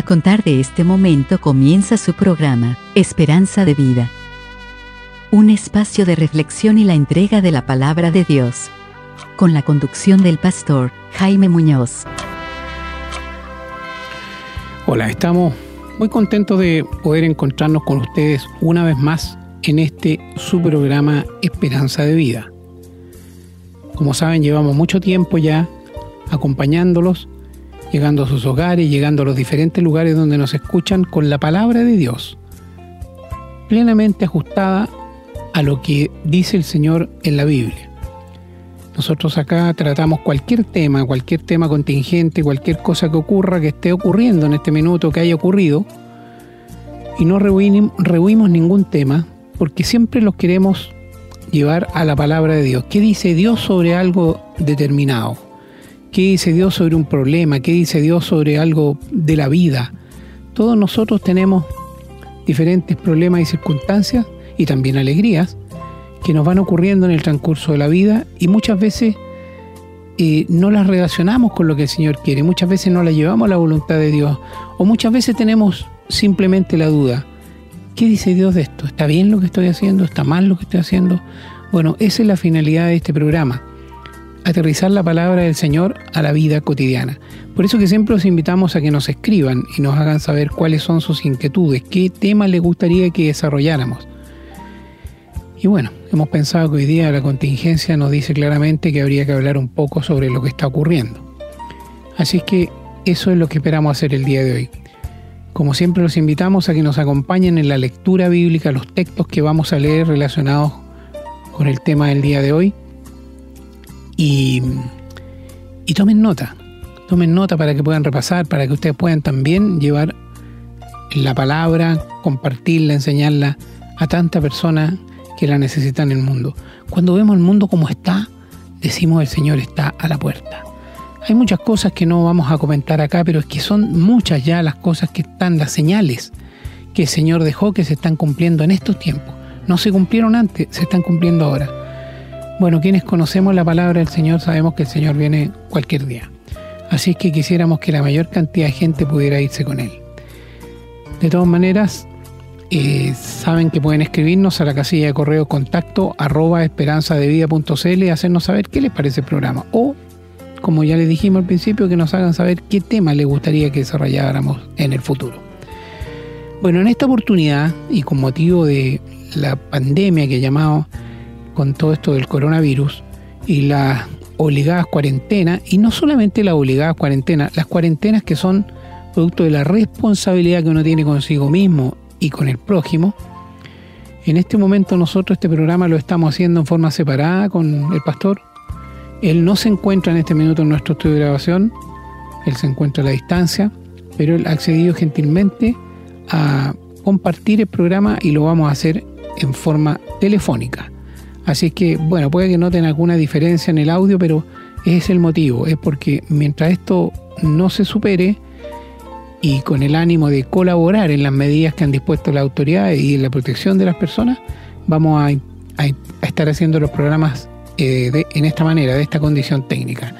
A contar de este momento comienza su programa, Esperanza de Vida. Un espacio de reflexión y la entrega de la palabra de Dios. Con la conducción del pastor Jaime Muñoz. Hola, estamos muy contentos de poder encontrarnos con ustedes una vez más en este su programa Esperanza de Vida. Como saben, llevamos mucho tiempo ya acompañándolos llegando a sus hogares, llegando a los diferentes lugares donde nos escuchan con la palabra de Dios, plenamente ajustada a lo que dice el Señor en la Biblia. Nosotros acá tratamos cualquier tema, cualquier tema contingente, cualquier cosa que ocurra, que esté ocurriendo en este minuto, que haya ocurrido, y no rehuimos ningún tema, porque siempre los queremos llevar a la palabra de Dios. ¿Qué dice Dios sobre algo determinado? ¿Qué dice Dios sobre un problema? ¿Qué dice Dios sobre algo de la vida? Todos nosotros tenemos diferentes problemas y circunstancias y también alegrías que nos van ocurriendo en el transcurso de la vida y muchas veces eh, no las relacionamos con lo que el Señor quiere, muchas veces no las llevamos a la voluntad de Dios o muchas veces tenemos simplemente la duda. ¿Qué dice Dios de esto? ¿Está bien lo que estoy haciendo? ¿Está mal lo que estoy haciendo? Bueno, esa es la finalidad de este programa aterrizar la palabra del Señor a la vida cotidiana. Por eso que siempre os invitamos a que nos escriban y nos hagan saber cuáles son sus inquietudes, qué temas les gustaría que desarrolláramos. Y bueno, hemos pensado que hoy día la contingencia nos dice claramente que habría que hablar un poco sobre lo que está ocurriendo. Así es que eso es lo que esperamos hacer el día de hoy. Como siempre los invitamos a que nos acompañen en la lectura bíblica, los textos que vamos a leer relacionados con el tema del día de hoy y, tomen nota, tomen nota para que puedan repasar, para que ustedes puedan también llevar la palabra, compartirla, enseñarla a tanta persona que la necesitan en el mundo. Cuando vemos el mundo como está, decimos el Señor está a la puerta. Hay muchas cosas que no vamos a comentar acá, pero es que son muchas ya las cosas que están, las señales que el Señor dejó que se están cumpliendo en estos tiempos. No se cumplieron antes, se están cumpliendo ahora. Bueno, quienes conocemos la palabra del Señor sabemos que el Señor viene cualquier día. Así es que quisiéramos que la mayor cantidad de gente pudiera irse con Él. De todas maneras, eh, saben que pueden escribirnos a la casilla de correo contacto arroba esperanzadevida.cl y hacernos saber qué les parece el programa. O, como ya les dijimos al principio, que nos hagan saber qué tema les gustaría que desarrolláramos en el futuro. Bueno, en esta oportunidad y con motivo de la pandemia que llamamos con todo esto del coronavirus y las obligadas cuarentenas, y no solamente las obligadas cuarentenas, las cuarentenas que son producto de la responsabilidad que uno tiene consigo mismo y con el prójimo. En este momento nosotros este programa lo estamos haciendo en forma separada con el pastor. Él no se encuentra en este minuto en nuestro estudio de grabación, él se encuentra a la distancia, pero él ha accedido gentilmente a compartir el programa y lo vamos a hacer en forma telefónica. Así que, bueno, puede que noten alguna diferencia en el audio, pero ese es el motivo, es porque mientras esto no se supere y con el ánimo de colaborar en las medidas que han dispuesto las autoridades y en la protección de las personas, vamos a, estar haciendo los programas eh, en esta manera, de esta condición técnica.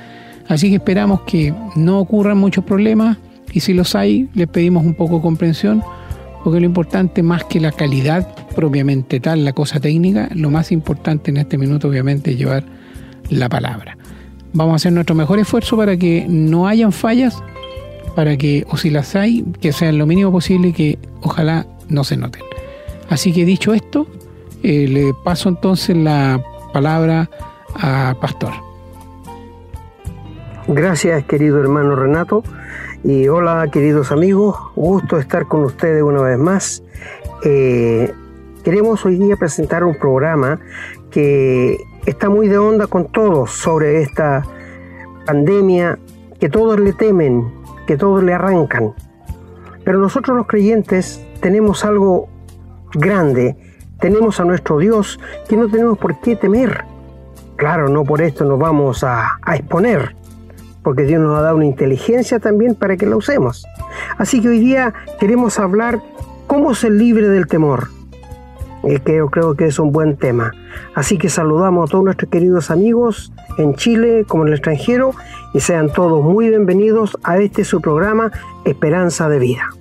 Así que esperamos que no ocurran muchos problemas y si los hay, les pedimos un poco de comprensión porque lo importante más que la calidad propiamente tal, la cosa técnica, lo más importante en este minuto obviamente es llevar la palabra. Vamos a hacer nuestro mejor esfuerzo para que no hayan fallas, para que, o si las hay, que sean lo mínimo posible y que ojalá no se noten. Así que dicho esto, eh, le paso entonces la palabra a Pastor. Gracias, querido hermano Renato. Y hola queridos amigos, gusto estar con ustedes una vez más. Eh, queremos hoy día presentar un programa que está muy de onda con todos sobre esta pandemia que todos le temen, que todos le arrancan. Pero nosotros los creyentes tenemos algo grande, tenemos a nuestro Dios que no tenemos por qué temer. Claro, no por esto nos vamos a, exponer, porque Dios nos ha dado una inteligencia también para que la usemos. Así que hoy día queremos hablar cómo ser libre del temor. Eh, que yo creo que es un buen tema. Así que saludamos a todos nuestros queridos amigos en Chile como en el extranjero y sean todos muy bienvenidos a este su programa Esperanza de Vida.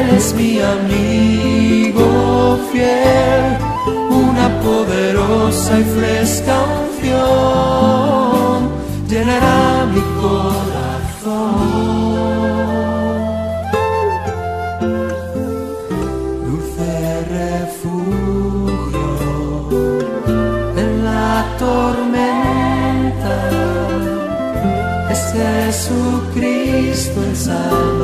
eres mi amigo fiel, una poderosa y fresca unción llenará mi corazón. Dulce refugio en la tormenta es Jesucristo el Salvador.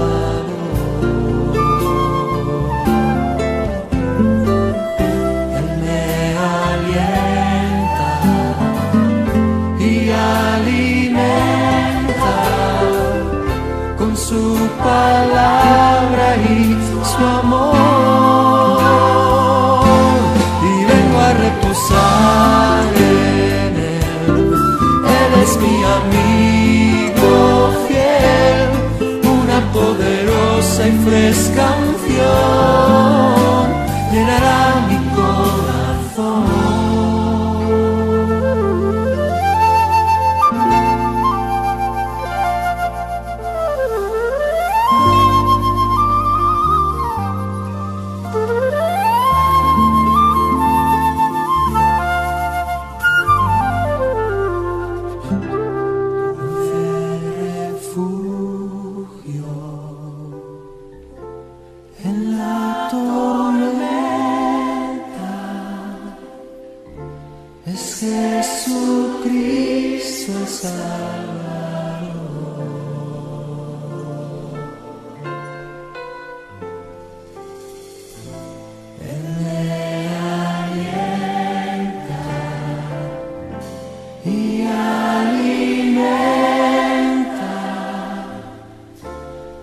y alimenta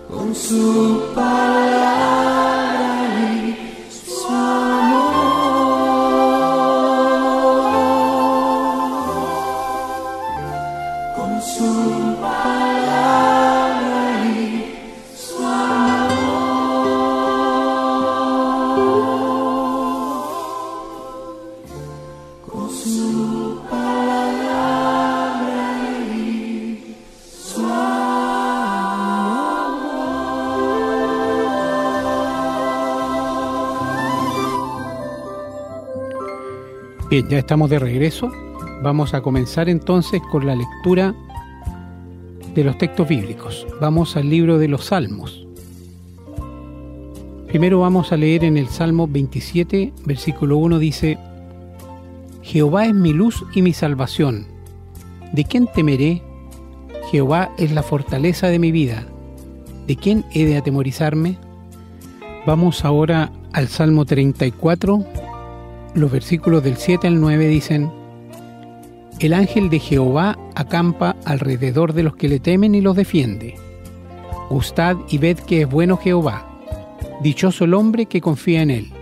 con su paz. Ya estamos de regreso. Vamos a comenzar entonces con la lectura de los textos bíblicos. Vamos al libro de los Salmos. Primero vamos a leer en el Salmo 27, versículo 1 dice, Jehová es mi luz y mi salvación. ¿De quién temeré? Jehová es la fortaleza de mi vida. ¿De quién he de atemorizarme? Vamos ahora al Salmo 34. Los versículos del 7 al 9 dicen, El ángel de Jehová acampa alrededor de los que le temen y los defiende. Gustad y ved que es bueno Jehová. Dichoso el hombre que confía en él.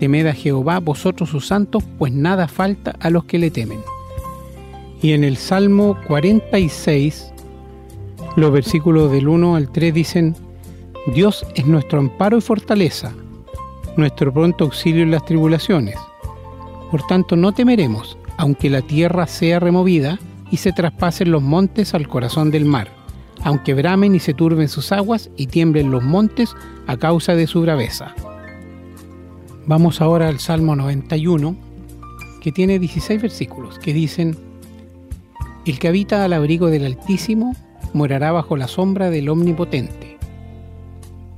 Temed a Jehová vosotros sus santos, pues nada falta a los que le temen. Y en el Salmo 46, los versículos del 1 al 3 dicen, Dios es nuestro amparo y fortaleza, nuestro pronto auxilio en las tribulaciones. Por tanto, no temeremos, aunque la tierra sea removida y se traspasen los montes al corazón del mar, aunque bramen y se turben sus aguas y tiemblen los montes a causa de su braveza. Vamos ahora al Salmo 91, que tiene 16 versículos, que dicen, El que habita al abrigo del Altísimo morará bajo la sombra del Omnipotente.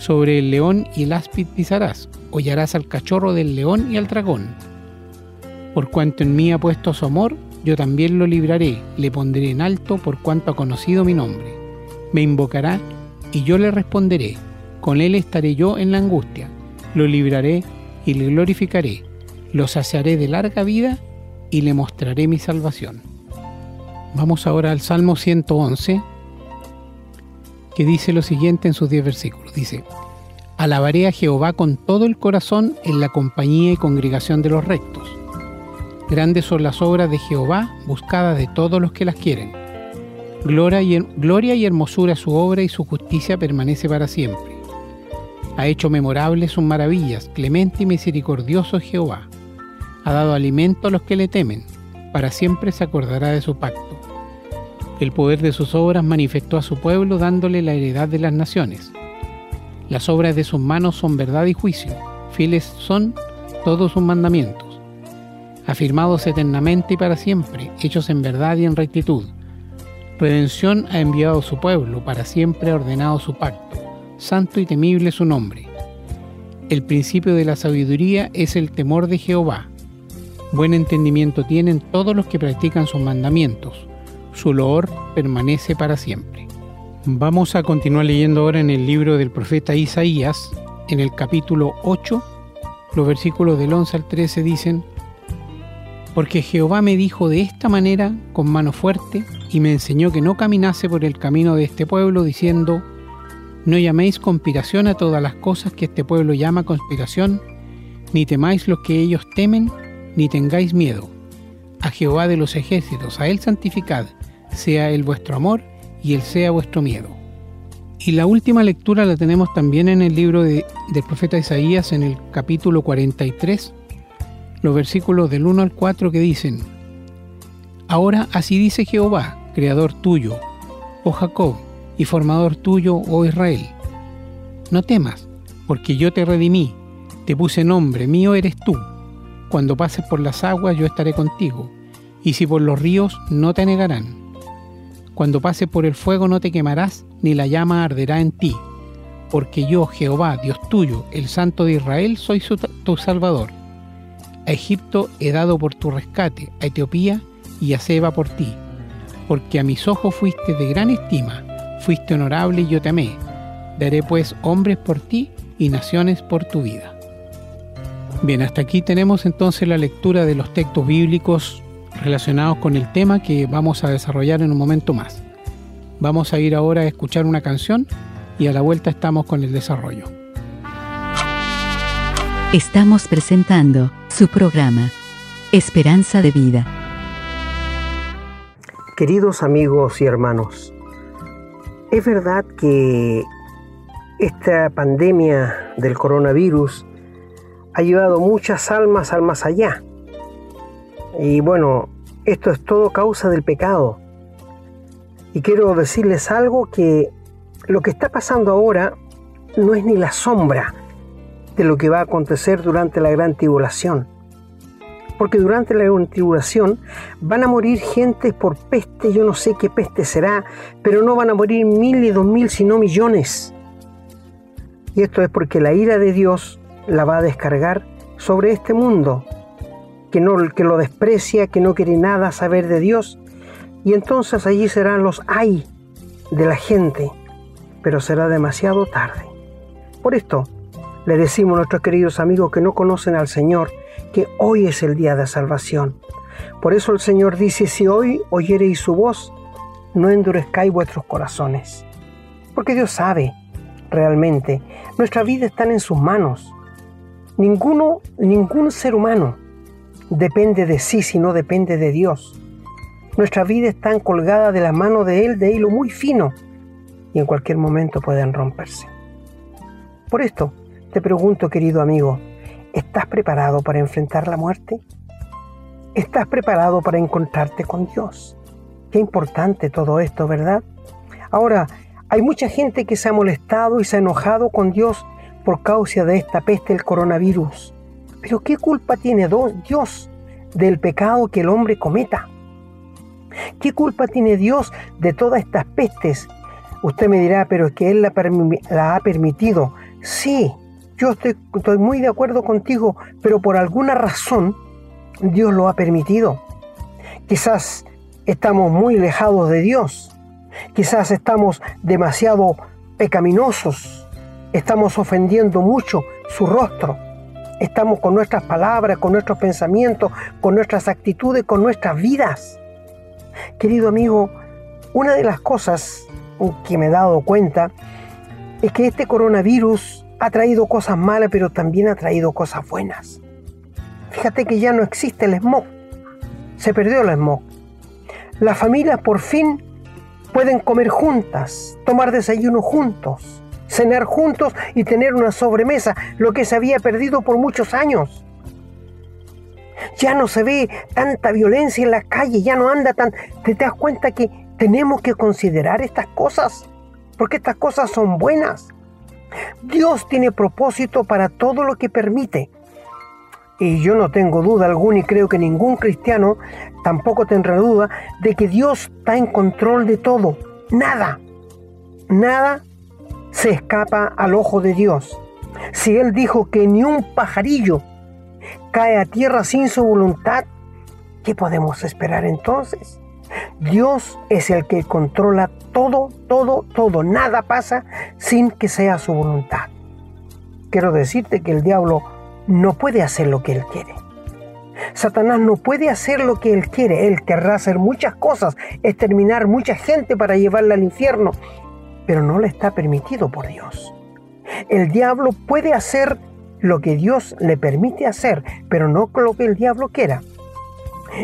sobre el león y el áspid pisarás, hollarás al cachorro del león y al dragón. Por cuanto en mí ha puesto su amor, yo también lo libraré, le pondré en alto por cuanto ha conocido mi nombre. Me invocará y yo le responderé, con él estaré yo en la angustia, lo libraré y le glorificaré, lo saciaré de larga vida y le mostraré mi salvación. Vamos ahora al Salmo 111, que dice lo siguiente en sus diez versículos. Dice, Alabaré a Jehová con todo el corazón en la compañía y congregación de los rectos. Grandes son las obras de Jehová, buscadas de todos los que las quieren. Gloria y, gloria y hermosura su obra y su justicia permanece para siempre. Ha hecho memorables sus maravillas, clemente y misericordioso Jehová. Ha dado alimento a los que le temen, para siempre se acordará de su pacto el poder de sus obras manifestó a su pueblo dándole la heredad de las naciones. Las obras de sus manos son verdad y juicio, fieles son todos sus mandamientos, afirmados eternamente y para siempre, hechos en verdad y en rectitud. Redención ha enviado su pueblo, para siempre ha ordenado su pacto, santo y temible su nombre. El principio de la sabiduría es el temor de Jehová. Buen entendimiento tienen todos los que practican sus mandamientos su loor permanece para siempre. Vamos a continuar leyendo ahora en el libro del profeta Isaías, en el capítulo 8, los versículos del 11 al 13 dicen, Porque Jehová me dijo de esta manera con mano fuerte, y me enseñó que no caminase por el camino de este pueblo, diciendo, No llaméis conspiración a todas las cosas que este pueblo llama conspiración, ni temáis lo que ellos temen, ni tengáis miedo. A Jehová de los ejércitos, a él santificad, sea Él vuestro amor y Él sea vuestro miedo. Y la última lectura la tenemos también en el libro del profeta Isaías, en el capítulo 43, los versículos del 1 al 4 que dicen, Ahora así dice Jehová, creador tuyo, oh Jacob, y formador tuyo, oh Israel. No temas, porque yo te redimí, te puse nombre, mío eres tú. Cuando pases por las aguas yo estaré contigo, y si por los ríos no te negarán cuando pases por el fuego no te quemarás, ni la llama arderá en ti, porque yo, Jehová, Dios tuyo, el Santo de Israel, soy tu Salvador. A Egipto he dado por tu rescate, a Etiopía y a Seba por ti. porque a mis ojos fuiste de gran estima, fuiste honorable y yo te amé. Daré pues hombres por ti y naciones por tu vida. Bien, hasta aquí tenemos entonces la lectura de los textos bíblicos relacionados con el tema que vamos a desarrollar en un momento más. Vamos a ir ahora a escuchar una canción y a la vuelta estamos con el desarrollo. Estamos presentando su programa, Esperanza de Vida. Queridos amigos y hermanos, es verdad que esta pandemia del coronavirus ha llevado muchas almas al más allá. Y bueno, esto es todo causa del pecado. Y quiero decirles algo que lo que está pasando ahora no es ni la sombra de lo que va a acontecer durante la gran tribulación. Porque durante la gran tribulación van a morir gente por peste, yo no sé qué peste será, pero no van a morir mil y dos mil, sino millones. Y esto es porque la ira de Dios la va a descargar sobre este mundo, que, no, que lo desprecia, que no quiere nada saber de Dios. Y entonces allí serán los ay de la gente, pero será demasiado tarde. Por esto, le decimos a nuestros queridos amigos que no conocen al Señor que hoy es el día de salvación. Por eso el Señor dice, si hoy oyereis su voz, no endurezcáis vuestros corazones. Porque Dios sabe realmente, nuestra vida está en sus manos. Ninguno, ningún ser humano depende de sí si no depende de Dios. Nuestra vida está colgada de la mano de Él de hilo muy fino y en cualquier momento pueden romperse. Por esto, te pregunto, querido amigo, ¿estás preparado para enfrentar la muerte? ¿Estás preparado para encontrarte con Dios? Qué importante todo esto, ¿verdad? Ahora, hay mucha gente que se ha molestado y se ha enojado con Dios por causa de esta peste el coronavirus. Pero ¿qué culpa tiene Dios del pecado que el hombre cometa? ¿Qué culpa tiene Dios de todas estas pestes? Usted me dirá, pero es que Él la, ha permitido. Sí, yo estoy, muy de acuerdo contigo, pero por alguna razón Dios lo ha permitido. Quizás estamos muy alejados de Dios. Quizás estamos demasiado pecaminosos. Estamos ofendiendo mucho su rostro. Estamos con nuestras palabras, con nuestros pensamientos, con nuestras actitudes, con nuestras vidas. Querido amigo, una de las cosas que me he dado cuenta es que este coronavirus ha traído cosas malas, pero también ha traído cosas buenas. Fíjate que ya no existe el smog. Se perdió el smog. Las familias por fin pueden comer juntas, tomar desayuno juntos, cenar juntos y tener una sobremesa, lo que se había perdido por muchos años. Ya no se ve tanta violencia en la calle, ya no anda tan... ¿Te das cuenta que tenemos que considerar estas cosas? Porque estas cosas son buenas. Dios tiene propósito para todo lo que permite. Y yo no tengo duda alguna y creo que ningún cristiano tampoco tendrá duda de que Dios está en control de todo. Nada, nada se escapa al ojo de Dios. Si Él dijo que ni un pajarillo cae a tierra sin su voluntad, ¿qué podemos esperar entonces? Dios es el que controla todo, todo, todo. Nada pasa sin que sea su voluntad. Quiero decirte que el diablo no puede hacer lo que él quiere. Satanás no puede hacer lo que él quiere. Él querrá hacer muchas cosas, exterminar mucha gente para llevarla al infierno, pero no le está permitido por Dios. El diablo puede hacer lo que Dios le permite hacer, pero no lo que el diablo quiera.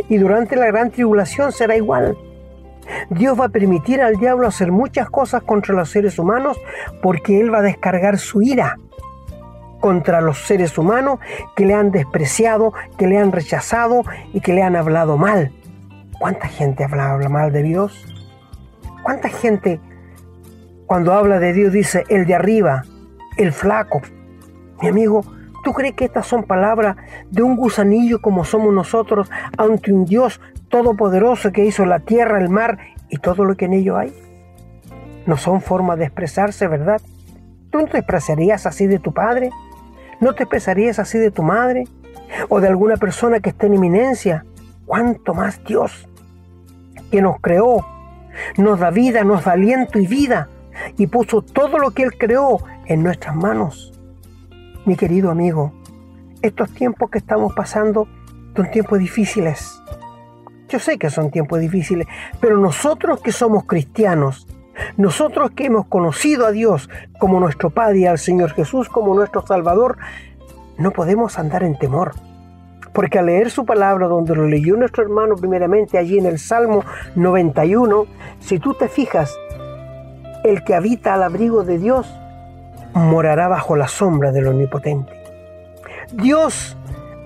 Y durante la gran tribulación será igual. Dios va a permitir al diablo hacer muchas cosas contra los seres humanos porque Él va a descargar su ira contra los seres humanos que le han despreciado, que le han rechazado y que le han hablado mal. ¿Cuánta gente habla, mal de Dios? ¿Cuánta gente cuando habla de Dios dice el de arriba, el flaco? Mi amigo, ¿Tú crees que estas son palabras de un gusanillo como somos nosotros ante un Dios todopoderoso que hizo la tierra, el mar y todo lo que en ello hay? No son formas de expresarse, ¿verdad? ¿Tú no te expresarías así de tu padre? ¿No te expresarías así de tu madre? ¿O de alguna persona que esté en eminencia? ¿Cuánto más Dios que nos creó nos da vida, nos da aliento y vida, y puso todo lo que Él creó en nuestras manos. Mi querido amigo, estos tiempos que estamos pasando son tiempos difíciles. Yo sé que son tiempos difíciles, pero nosotros que somos cristianos, nosotros que hemos conocido a Dios como nuestro Padre y al Señor Jesús como nuestro Salvador, no podemos andar en temor. Porque al leer su palabra, donde lo leyó nuestro hermano primeramente allí en el Salmo 91, si tú te fijas, el que habita al abrigo de Dios morará bajo la sombra del Omnipotente. Dios,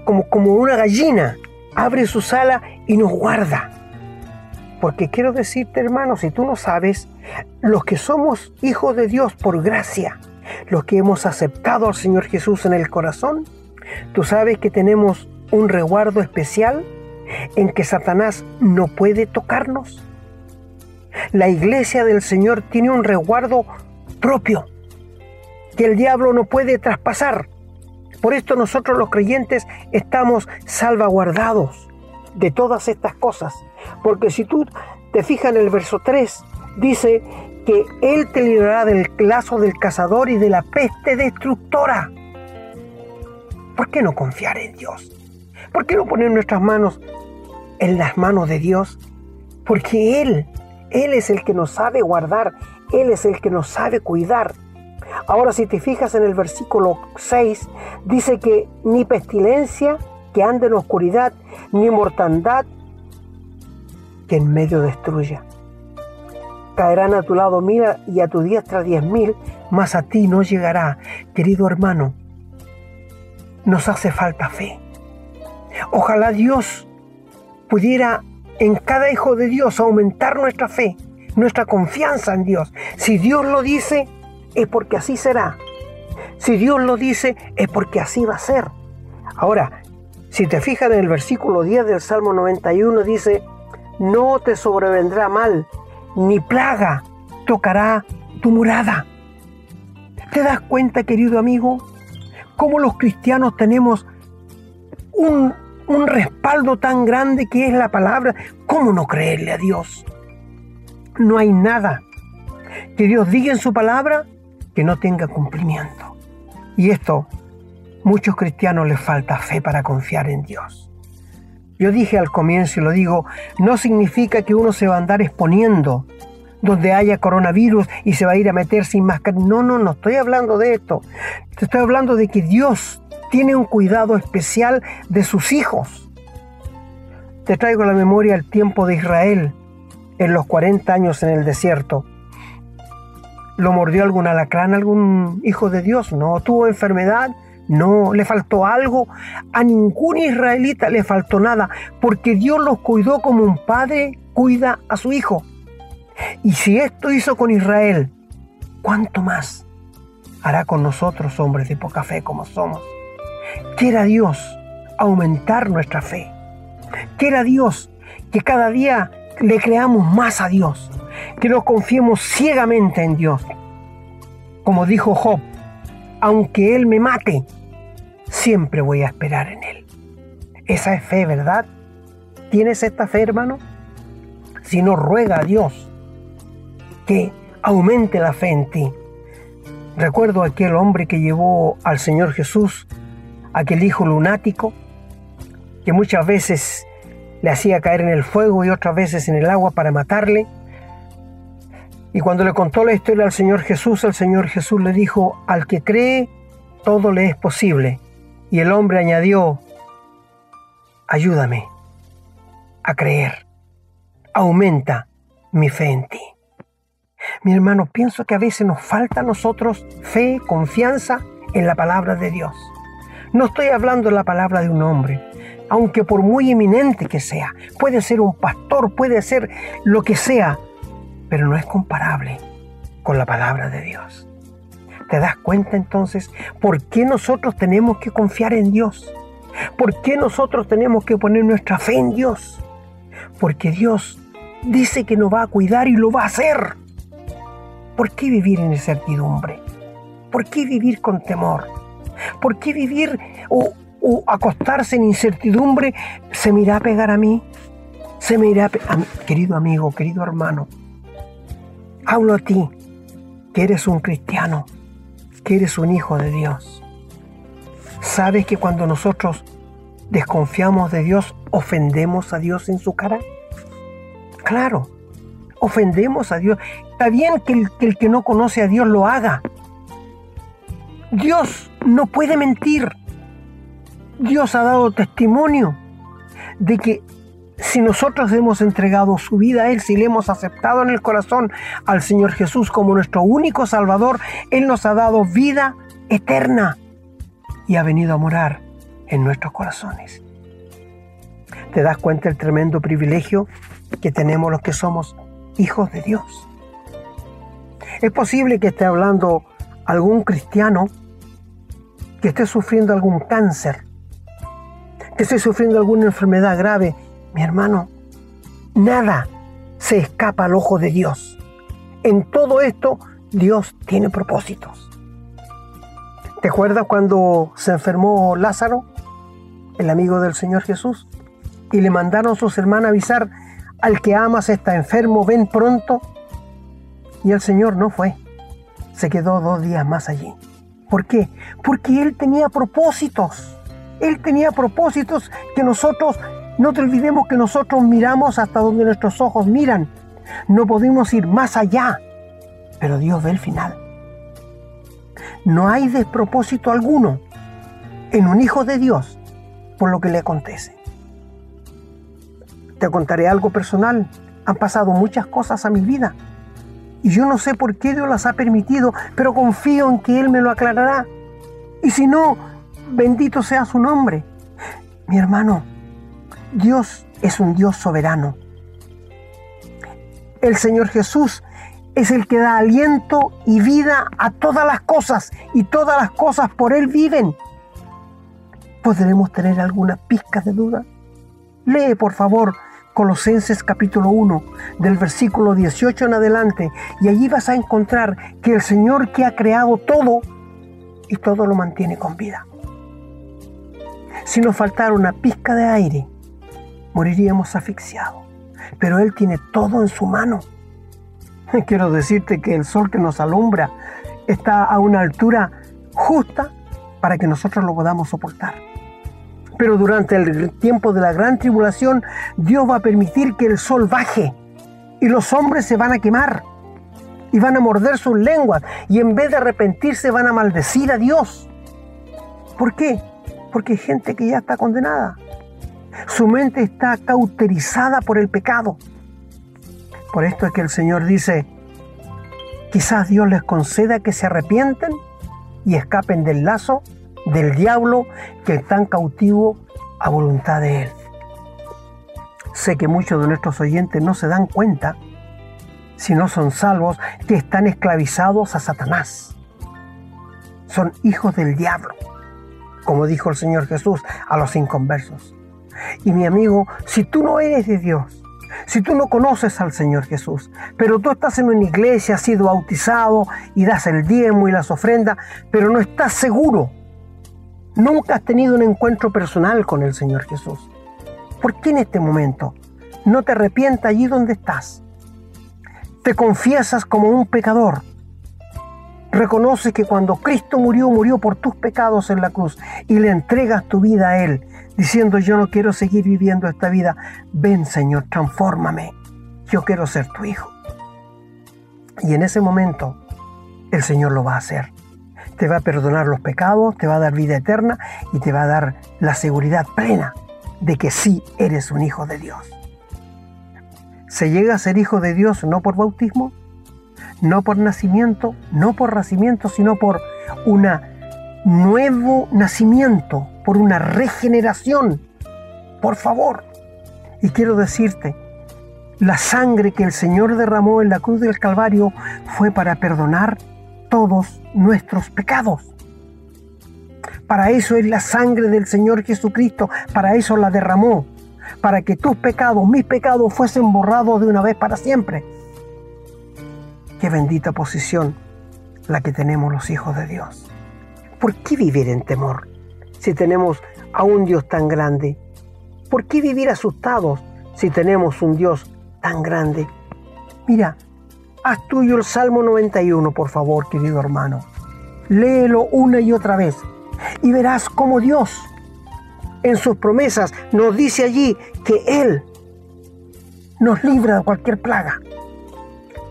como, como una gallina, abre su sala y nos guarda. Porque quiero decirte, hermano, si tú no sabes, los que somos hijos de Dios por gracia, los que hemos aceptado al Señor Jesús en el corazón, tú sabes que tenemos un resguardo especial en que Satanás no puede tocarnos. La iglesia del Señor tiene un resguardo propio que el diablo no puede traspasar. Por esto nosotros los creyentes estamos salvaguardados de todas estas cosas. Porque si tú te fijas en el verso 3, dice que Él te librará del lazo del cazador y de la peste destructora. ¿Por qué no confiar en Dios? ¿Por qué no poner nuestras manos en las manos de Dios? Porque Él, Él es el que nos sabe guardar, Él es el que nos sabe cuidar. Ahora si te fijas en el versículo 6, dice que ni pestilencia que ande en oscuridad, ni mortandad que en medio destruya. Caerán a tu lado mil y a tu diestra diez mil, mas a ti no llegará. Querido hermano, nos hace falta fe. Ojalá Dios pudiera en cada hijo de Dios aumentar nuestra fe, nuestra confianza en Dios. Si Dios lo dice, es porque así será. Si Dios lo dice, es porque así va a ser. Ahora, si te fijas en el versículo 10 del Salmo 91, dice, no te sobrevendrá mal, ni plaga tocará tu morada. ¿Te das cuenta, querido amigo, cómo los cristianos tenemos un, un respaldo tan grande que es la palabra? ¿Cómo no creerle a Dios? No hay nada que Dios diga en su palabra que no tenga cumplimiento. Y esto, muchos cristianos les falta fe para confiar en Dios. Yo dije al comienzo y lo digo, no significa que uno se va a andar exponiendo donde haya coronavirus y se va a ir a meter sin máscara. No, no, no estoy hablando de esto. Te estoy hablando de que Dios tiene un cuidado especial de sus hijos. Te traigo a la memoria el tiempo de Israel en los 40 años en el desierto. ¿Lo mordió algún alacrán, algún hijo de Dios? No. ¿Tuvo enfermedad? No. ¿Le faltó algo? A ningún israelita le faltó nada, porque Dios los cuidó como un padre cuida a su hijo. Y si esto hizo con Israel, ¿cuánto más hará con nosotros, hombres de poca fe como somos? Quiera Dios aumentar nuestra fe. Quiera Dios que cada día le creamos más a Dios que nos confiemos ciegamente en Dios. Como dijo Job, aunque Él me mate, siempre voy a esperar en Él. Esa es fe, ¿verdad? ¿Tienes esta fe, hermano? Si no, ruega a Dios que aumente la fe en ti. Recuerdo aquel hombre que llevó al Señor Jesús, aquel hijo lunático, que muchas veces le hacía caer en el fuego y otras veces en el agua para matarle. Y cuando le contó la historia al Señor Jesús, el Señor Jesús le dijo, al que cree, todo le es posible. Y el hombre añadió, ayúdame a creer, aumenta mi fe en ti. Mi hermano, pienso que a veces nos falta a nosotros fe, confianza en la palabra de Dios. No estoy hablando de la palabra de un hombre, aunque por muy eminente que sea, puede ser un pastor, puede ser lo que sea, pero no es comparable con la palabra de Dios. ¿Te das cuenta entonces por qué nosotros tenemos que confiar en Dios? ¿Por qué nosotros tenemos que poner nuestra fe en Dios? Porque Dios dice que nos va a cuidar y lo va a hacer. ¿Por qué vivir en incertidumbre? ¿Por qué vivir con temor? ¿Por qué vivir o, acostarse en incertidumbre? ¿Se me irá a pegar a mí? ¿Se me irá a, a Querido amigo, querido hermano, Hablo a ti, que eres un cristiano, que eres un hijo de Dios. ¿Sabes que cuando nosotros desconfiamos de Dios, ofendemos a Dios en su cara? Claro, ofendemos a Dios. Está bien que el, que no conoce a Dios lo haga. Dios no puede mentir. Dios ha dado testimonio de que si nosotros hemos entregado su vida a Él, si le hemos aceptado en el corazón al Señor Jesús como nuestro único Salvador, Él nos ha dado vida eterna y ha venido a morar en nuestros corazones. ¿Te das cuenta el tremendo privilegio que tenemos los que somos hijos de Dios? Es posible que esté hablando algún cristiano que esté sufriendo algún cáncer, que esté sufriendo alguna enfermedad grave mi hermano, nada se escapa al ojo de Dios. En todo esto, Dios tiene propósitos. ¿Te acuerdas cuando se enfermó Lázaro, el amigo del Señor Jesús? Y le mandaron sus hermanos a avisar, al que amas está enfermo, ven pronto. Y el Señor no fue. Se quedó dos días más allí. ¿Por qué? Porque Él tenía propósitos. Él tenía propósitos que nosotros no te olvidemos que nosotros miramos hasta donde nuestros ojos miran. No podemos ir más allá, pero Dios ve el final. No hay despropósito alguno en un hijo de Dios por lo que le acontece. Te contaré algo personal. Han pasado muchas cosas a mi vida. Y yo no sé por qué Dios las ha permitido, pero confío en que Él me lo aclarará. Y si no, bendito sea su nombre. Mi hermano, Dios es un Dios soberano. El Señor Jesús es el que da aliento y vida a todas las cosas y todas las cosas por Él viven. ¿Podremos tener alguna pizca de duda? Lee, por favor, Colosenses capítulo 1, del versículo 18 en adelante, y allí vas a encontrar que el Señor que ha creado todo y todo lo mantiene con vida. Si nos faltara una pizca de aire, moriríamos asfixiados. Pero Él tiene todo en su mano. Quiero decirte que el sol que nos alumbra está a una altura justa para que nosotros lo podamos soportar. Pero durante el tiempo de la gran tribulación, Dios va a permitir que el sol baje y los hombres se van a quemar y van a morder sus lenguas y en vez de arrepentirse van a maldecir a Dios. ¿Por qué? Porque hay gente que ya está condenada. Su mente está cauterizada por el pecado. Por esto es que el Señor dice, quizás Dios les conceda que se arrepienten y escapen del lazo del diablo que están cautivo a voluntad de Él. Sé que muchos de nuestros oyentes no se dan cuenta, si no son salvos, que están esclavizados a Satanás. Son hijos del diablo, como dijo el Señor Jesús a los inconversos. Y mi amigo, si tú no eres de Dios, si tú no conoces al Señor Jesús, pero tú estás en una iglesia, has sido bautizado y das el diezmo y las ofrendas, pero no estás seguro, nunca has tenido un encuentro personal con el Señor Jesús. ¿Por qué en este momento no te arrepientas allí donde estás? Te confiesas como un pecador. Reconoces que cuando Cristo murió, murió por tus pecados en la cruz y le entregas tu vida a Él diciendo yo no quiero seguir viviendo esta vida. Ven Señor, transfórmame. Yo quiero ser tu hijo. Y en ese momento el Señor lo va a hacer. Te va a perdonar los pecados, te va a dar vida eterna y te va a dar la seguridad plena de que sí eres un hijo de Dios. Se llega a ser hijo de Dios no por bautismo, no por nacimiento, no por nacimiento, sino por un nuevo nacimiento, por una regeneración. Por favor. Y quiero decirte, la sangre que el Señor derramó en la cruz del Calvario fue para perdonar todos nuestros pecados. Para eso es la sangre del Señor Jesucristo, para eso la derramó, para que tus pecados, mis pecados fuesen borrados de una vez para siempre. Qué bendita posición la que tenemos los hijos de Dios. ¿Por qué vivir en temor? si tenemos a un Dios tan grande? ¿Por qué vivir asustados si tenemos un Dios tan grande? Mira, Haz tuyo el Salmo 91, por favor, querido hermano. Léelo una y otra vez y verás cómo Dios en sus promesas nos dice allí que Él nos libra de cualquier plaga.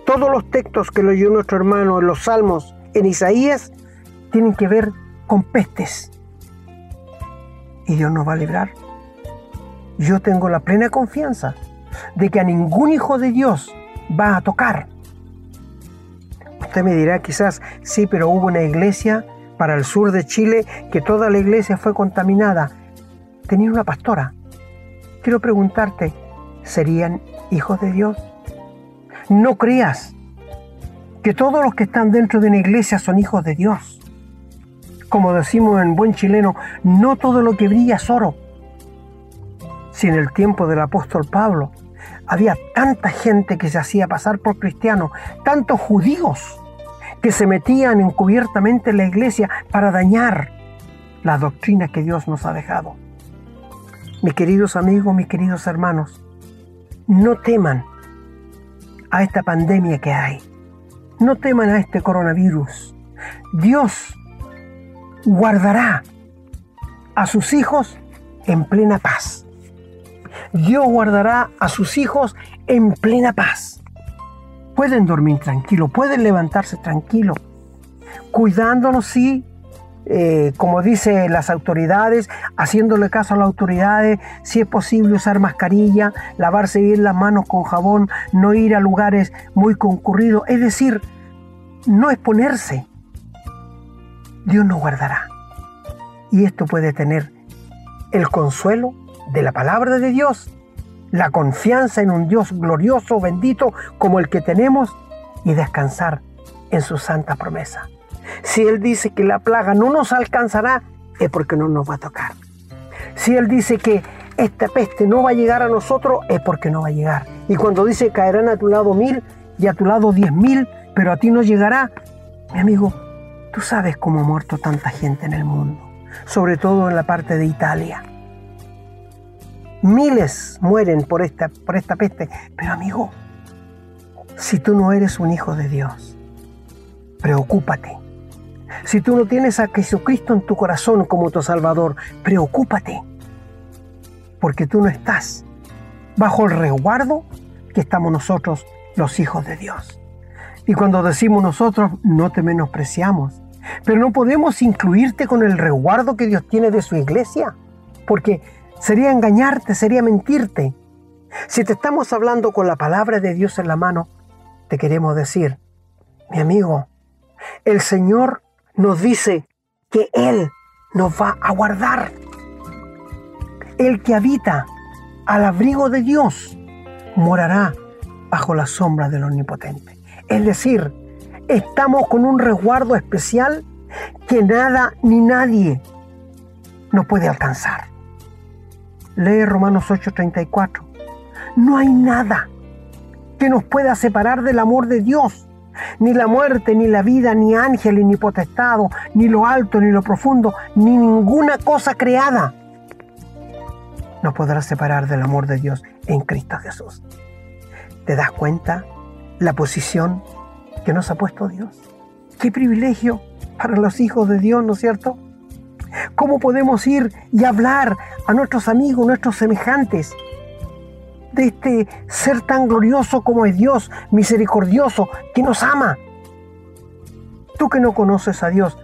Todos los textos que leyó nuestro hermano en los Salmos, en Isaías, tienen que ver con pestes. Y Dios nos va a librar. Yo tengo la plena confianza de que a ningún hijo de Dios va a tocar. Me dirá quizás, sí, pero hubo una iglesia para el sur de Chile que toda la iglesia fue contaminada. Tenía una pastora. Quiero preguntarte, ¿serían hijos de Dios? No creas que todos los que están dentro de una iglesia son hijos de Dios. Como decimos en buen chileno, no todo lo que brilla es oro. Si en el tiempo del apóstol Pablo había tanta gente que se hacía pasar por cristiano, tantos judíos que se metían encubiertamente en la iglesia para dañar la doctrina que Dios nos ha dejado. Mis queridos amigos, mis queridos hermanos, no teman a esta pandemia que hay. No teman a este coronavirus. Dios guardará a sus hijos en plena paz. Dios guardará a sus hijos en plena paz. Pueden dormir tranquilo, pueden levantarse tranquilo, cuidándonos, sí, eh, como dicen las autoridades, haciéndole caso a las autoridades, si es posible usar mascarilla, lavarse bien las manos con jabón, no ir a lugares muy concurridos, es decir, no exponerse. Dios nos guardará. Y esto puede tener el consuelo de la palabra de Dios, la confianza en un Dios glorioso, bendito como el que tenemos y descansar en su santa promesa. Si Él dice que la plaga no nos alcanzará, es porque no nos va a tocar. Si Él dice que esta peste no va a llegar a nosotros, es porque no va a llegar. Y cuando dice caerán a tu lado mil y a tu lado diez mil, pero a ti no llegará, mi amigo, tú sabes cómo ha muerto tanta gente en el mundo, sobre todo en la parte de Italia. Miles mueren por esta, por esta peste. Pero amigo, si tú no eres un hijo de Dios, preocúpate. Si tú no tienes a Jesucristo en tu corazón como tu Salvador, preocúpate. Porque tú no estás bajo el resguardo que estamos nosotros, los hijos de Dios. Y cuando decimos nosotros, no te menospreciamos. Pero no podemos incluirte con el resguardo que Dios tiene de su iglesia. Porque Sería engañarte, sería mentirte. Si te estamos hablando con la palabra de Dios en la mano, te queremos decir, mi amigo, el Señor nos dice que Él nos va a guardar. El que habita al abrigo de Dios morará bajo la sombra del Omnipotente. Es decir, estamos con un resguardo especial que nada ni nadie nos puede alcanzar. Lee Romanos 8:34. No hay nada que nos pueda separar del amor de Dios. Ni la muerte, ni la vida, ni ángeles, ni potestado, ni lo alto, ni lo profundo, ni ninguna cosa creada nos podrá separar del amor de Dios en Cristo Jesús. ¿Te das cuenta la posición que nos ha puesto Dios? Qué privilegio para los hijos de Dios, ¿no es cierto? ¿Cómo podemos ir y hablar a nuestros amigos, nuestros semejantes, de este ser tan glorioso como es Dios, misericordioso, que nos ama? Tú que no conoces a Dios,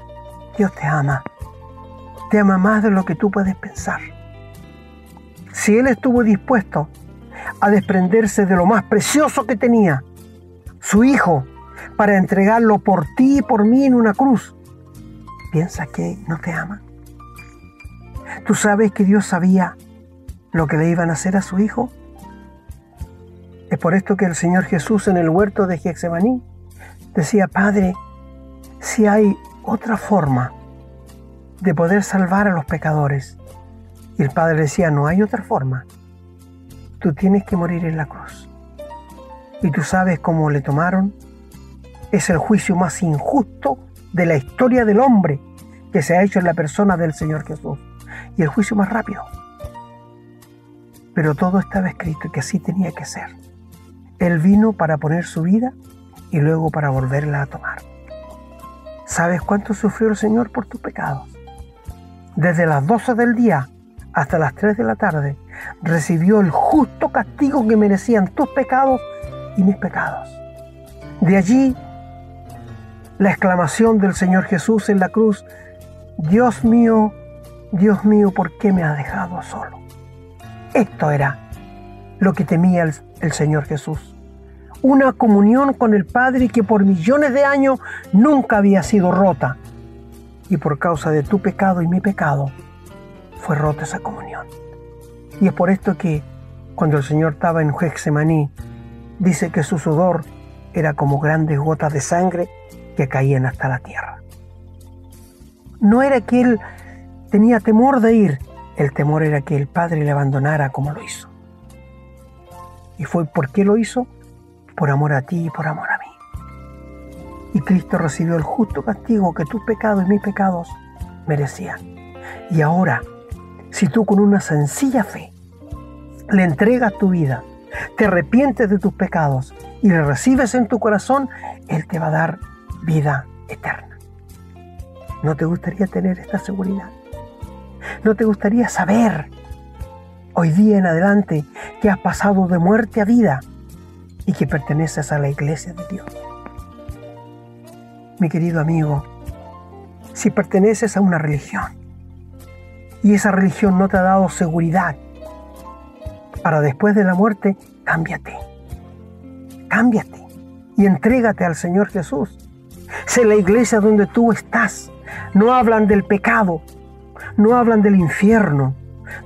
Dios te ama. Te ama más de lo que tú puedes pensar. Si Él estuvo dispuesto a desprenderse de lo más precioso que tenía, su Hijo, para entregarlo por ti y por mí en una cruz, ¿piensa que no te ama? ¿Tú sabes que Dios sabía lo que le iban a hacer a su hijo? Es por esto que el Señor Jesús en el huerto de Getsemaní decía, Padre, si hay otra forma de poder salvar a los pecadores. Y el Padre decía, no hay otra forma. Tú tienes que morir en la cruz. Y tú sabes cómo le tomaron. Es el juicio más injusto de la historia del hombre que se ha hecho en la persona del Señor Jesús y el juicio más rápido. Pero todo estaba escrito que así tenía que ser. Él vino para poner su vida y luego para volverla a tomar. ¿Sabes cuánto sufrió el Señor por tus pecados? Desde las 12 del día hasta las 3 de la tarde recibió el justo castigo que merecían tus pecados y mis pecados. De allí la exclamación del Señor Jesús en la cruz, Dios mío, Dios mío, ¿por qué me has dejado solo? Esto era lo que temía el, Señor Jesús. Una comunión con el Padre que por millones de años nunca había sido rota. Y por causa de tu pecado y mi pecado, fue rota esa comunión. Y es por esto que cuando el Señor estaba en Getsemaní, dice que su sudor era como grandes gotas de sangre que caían hasta la tierra. No era que él tenía temor de ir, el temor era que el Padre le abandonara como lo hizo. ¿Y fue por qué lo hizo? Por amor a ti y por amor a mí. Y Cristo recibió el justo castigo que tus pecados y mis pecados merecían. Y ahora, si tú con una sencilla fe le entregas tu vida, te arrepientes de tus pecados y le recibes en tu corazón, Él te va a dar vida eterna. ¿No te gustaría tener esta seguridad? ¿No te gustaría saber hoy día en adelante que has pasado de muerte a vida y que perteneces a la iglesia de Dios? Mi querido amigo, si perteneces a una religión y esa religión no te ha dado seguridad para después de la muerte, cámbiate. Cámbiate y entrégate al Señor Jesús. Sé la iglesia donde tú estás. No hablan del pecado, no hablan del infierno,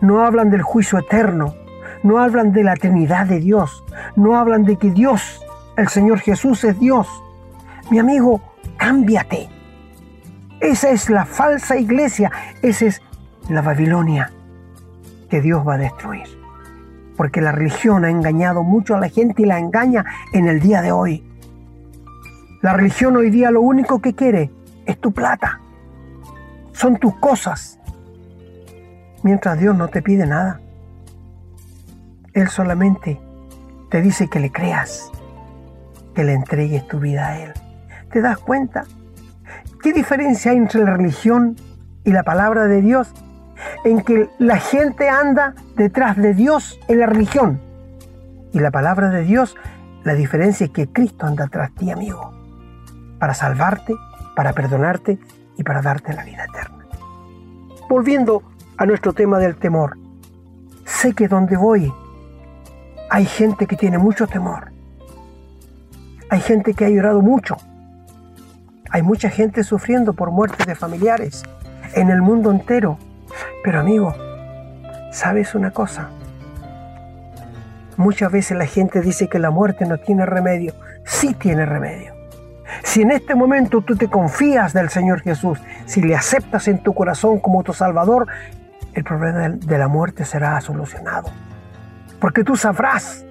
no hablan del juicio eterno, no hablan de la eternidad de Dios, no hablan de que Dios, el Señor Jesús es Dios. Mi amigo, cámbiate. Esa es la falsa iglesia, esa es la Babilonia que Dios va a destruir. Porque la religión ha engañado mucho a la gente y la engaña en el día de hoy. La religión hoy día lo único que quiere es tu plata. Son tus cosas. Mientras Dios no te pide nada. Él solamente te dice que le creas, que le entregues tu vida a Él. ¿Te das cuenta? ¿Qué diferencia hay entre la religión y la palabra de Dios? En que la gente anda detrás de Dios en la religión. Y la palabra de Dios, la diferencia es que Cristo anda tras ti, amigo para salvarte, para perdonarte y para darte la vida eterna. Volviendo a nuestro tema del temor, sé que donde voy hay gente que tiene mucho temor. Hay gente que ha llorado mucho. Hay mucha gente sufriendo por muerte de familiares en el mundo entero. Pero amigo, ¿sabes una cosa? Muchas veces la gente dice que la muerte no tiene remedio. Sí tiene remedio. Si en este momento tú te confías del Señor Jesús, si le aceptas en tu corazón como tu Salvador, el problema de la muerte será solucionado. Porque tú sabrás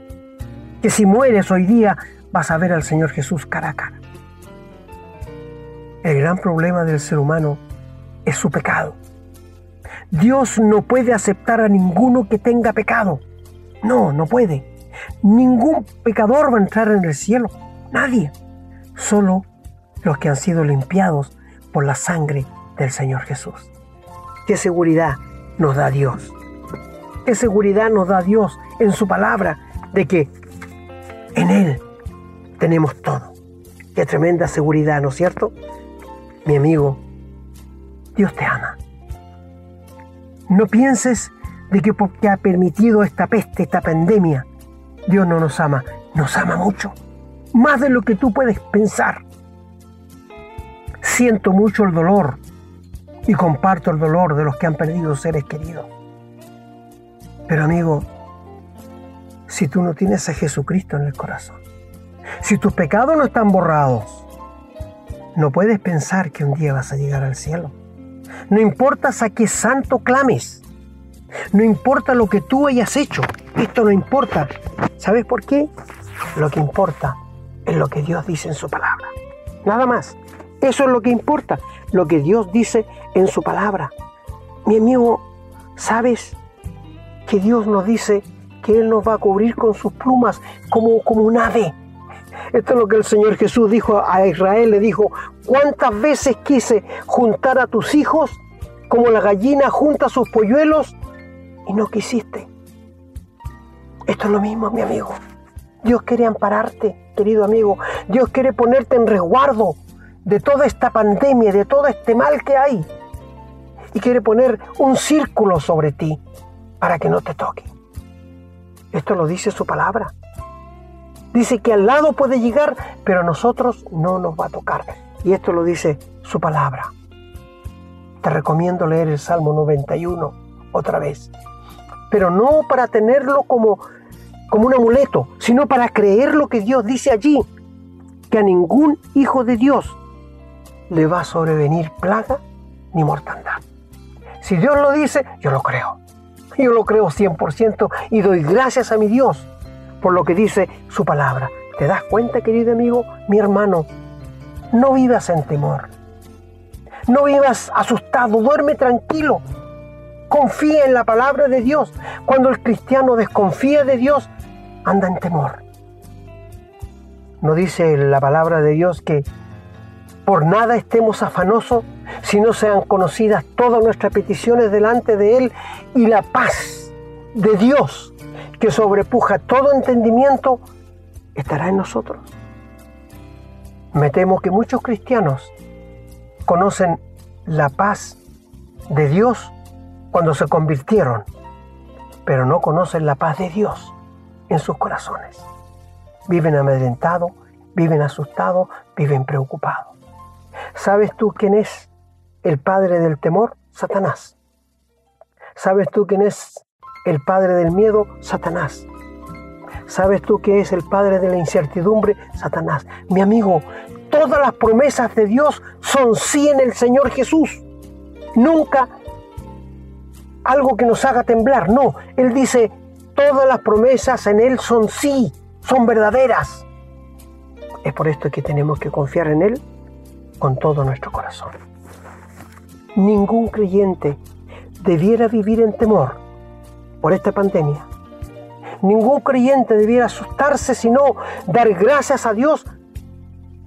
que si mueres hoy día vas a ver al Señor Jesús cara a cara. El gran problema del ser humano es su pecado. Dios no puede aceptar a ninguno que tenga pecado. No, no puede. Ningún pecador va a entrar en el cielo. Nadie solo los que han sido limpiados por la sangre del Señor Jesús. ¿Qué seguridad nos da Dios? ¿Qué seguridad nos da Dios en su palabra de que en Él tenemos todo? Qué tremenda seguridad, ¿no es cierto? Mi amigo, Dios te ama. No pienses de que porque ha permitido esta peste, esta pandemia, Dios no nos ama. Nos ama mucho más de lo que tú puedes pensar. Siento mucho el dolor y comparto el dolor de los que han perdido seres queridos. Pero amigo, si tú no tienes a Jesucristo en el corazón, si tus pecados no están borrados, no puedes pensar que un día vas a llegar al cielo. No importa a qué santo clames, no importa lo que tú hayas hecho, esto no importa. ¿Sabes por qué? Lo que importa es lo que Dios dice en su palabra. Nada más. Eso es lo que importa, lo que Dios dice en su palabra. Mi amigo, ¿sabes que Dios nos dice que Él nos va a cubrir con sus plumas como, como un ave? Esto es lo que el Señor Jesús dijo a Israel. Le dijo, ¿cuántas veces quise juntar a tus hijos como la gallina junta sus polluelos y no quisiste? Esto es lo mismo, mi amigo. Dios quiere ampararte, querido amigo. Dios quiere ponerte en resguardo de toda esta pandemia, de todo este mal que hay. Y quiere poner un círculo sobre ti para que no te toque. Esto lo dice su palabra. Dice que al lado puede llegar, pero a nosotros no nos va a tocar. Y esto lo dice su palabra. Te recomiendo leer el Salmo 91 otra vez. Pero no para tenerlo como, como un amuleto, sino para creer lo que Dios dice allí. Que a ningún hijo de Dios le va a sobrevenir plaga ni mortandad. Si Dios lo dice, yo lo creo. Yo lo creo 100% y doy gracias a mi Dios por lo que dice su palabra. ¿Te das cuenta, querido amigo, mi hermano? No vivas en temor. No vivas asustado, duerme tranquilo. Confía en la palabra de Dios. Cuando el cristiano desconfía de Dios, anda en temor. No dice la palabra de Dios que por nada estemos afanosos, si no sean conocidas todas nuestras peticiones delante de Él y la paz de Dios que sobrepuja todo entendimiento estará en nosotros. Me temo que muchos cristianos conocen la paz de Dios cuando se convirtieron, pero no conocen la paz de Dios en sus corazones. Viven amedrentados, viven asustados, viven preocupados. ¿Sabes tú quién es el padre del temor? Satanás. ¿Sabes tú quién es el padre del miedo? Satanás. ¿Sabes tú qué es el padre de la incertidumbre? Satanás. Mi amigo, todas las promesas de Dios son sí en el Señor Jesús. Nunca algo que nos haga temblar. No, Él dice, todas las promesas en Él son sí, son verdaderas. Es por esto que tenemos que confiar en Él con todo nuestro corazón. Ningún creyente debiera vivir en temor por esta pandemia. Ningún creyente debiera asustarse, sino dar gracias a Dios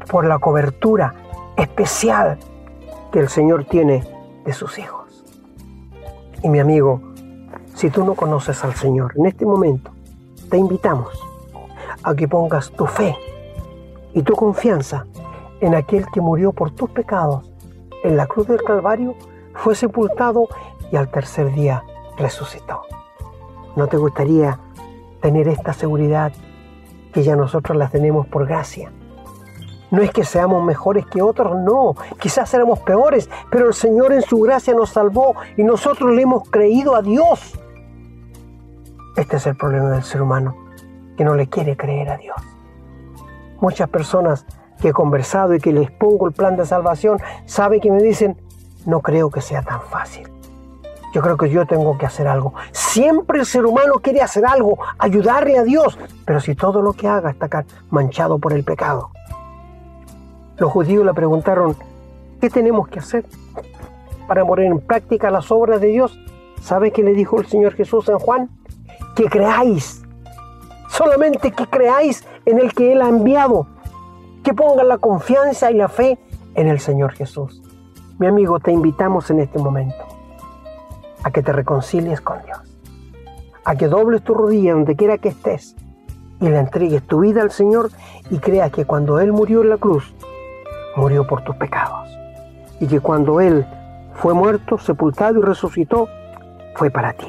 por la cobertura especial que el Señor tiene de sus hijos. Y mi amigo, si tú no conoces al Señor en este momento, te invitamos a que pongas tu fe y tu confianza en aquel que murió por tus pecados en la cruz del Calvario, fue sepultado y al tercer día resucitó. ¿No te gustaría tener esta seguridad que ya nosotros la tenemos por gracia? No es que seamos mejores que otros, no, quizás éramos peores, pero el Señor en su gracia nos salvó y nosotros le hemos creído a Dios. Este es el problema del ser humano, que no le quiere creer a Dios. Muchas personas que he conversado y que les pongo el plan de salvación, sabe que me dicen, no creo que sea tan fácil. Yo creo que yo tengo que hacer algo. Siempre el ser humano quiere hacer algo, ayudarle a Dios, pero si todo lo que haga está manchado por el pecado. Los judíos le preguntaron, ¿qué tenemos que hacer para poner en práctica las obras de Dios? ¿Sabe qué le dijo el Señor Jesús en Juan? Que creáis, solamente que creáis en el que Él ha enviado que pongan la confianza y la fe en el Señor Jesús. Mi amigo, te invitamos en este momento a que te reconcilies con Dios, a que dobles tu rodilla donde quiera que estés y le entregues tu vida al Señor y creas que cuando Él murió en la cruz, murió por tus pecados y que cuando Él fue muerto, sepultado y resucitó, fue para ti.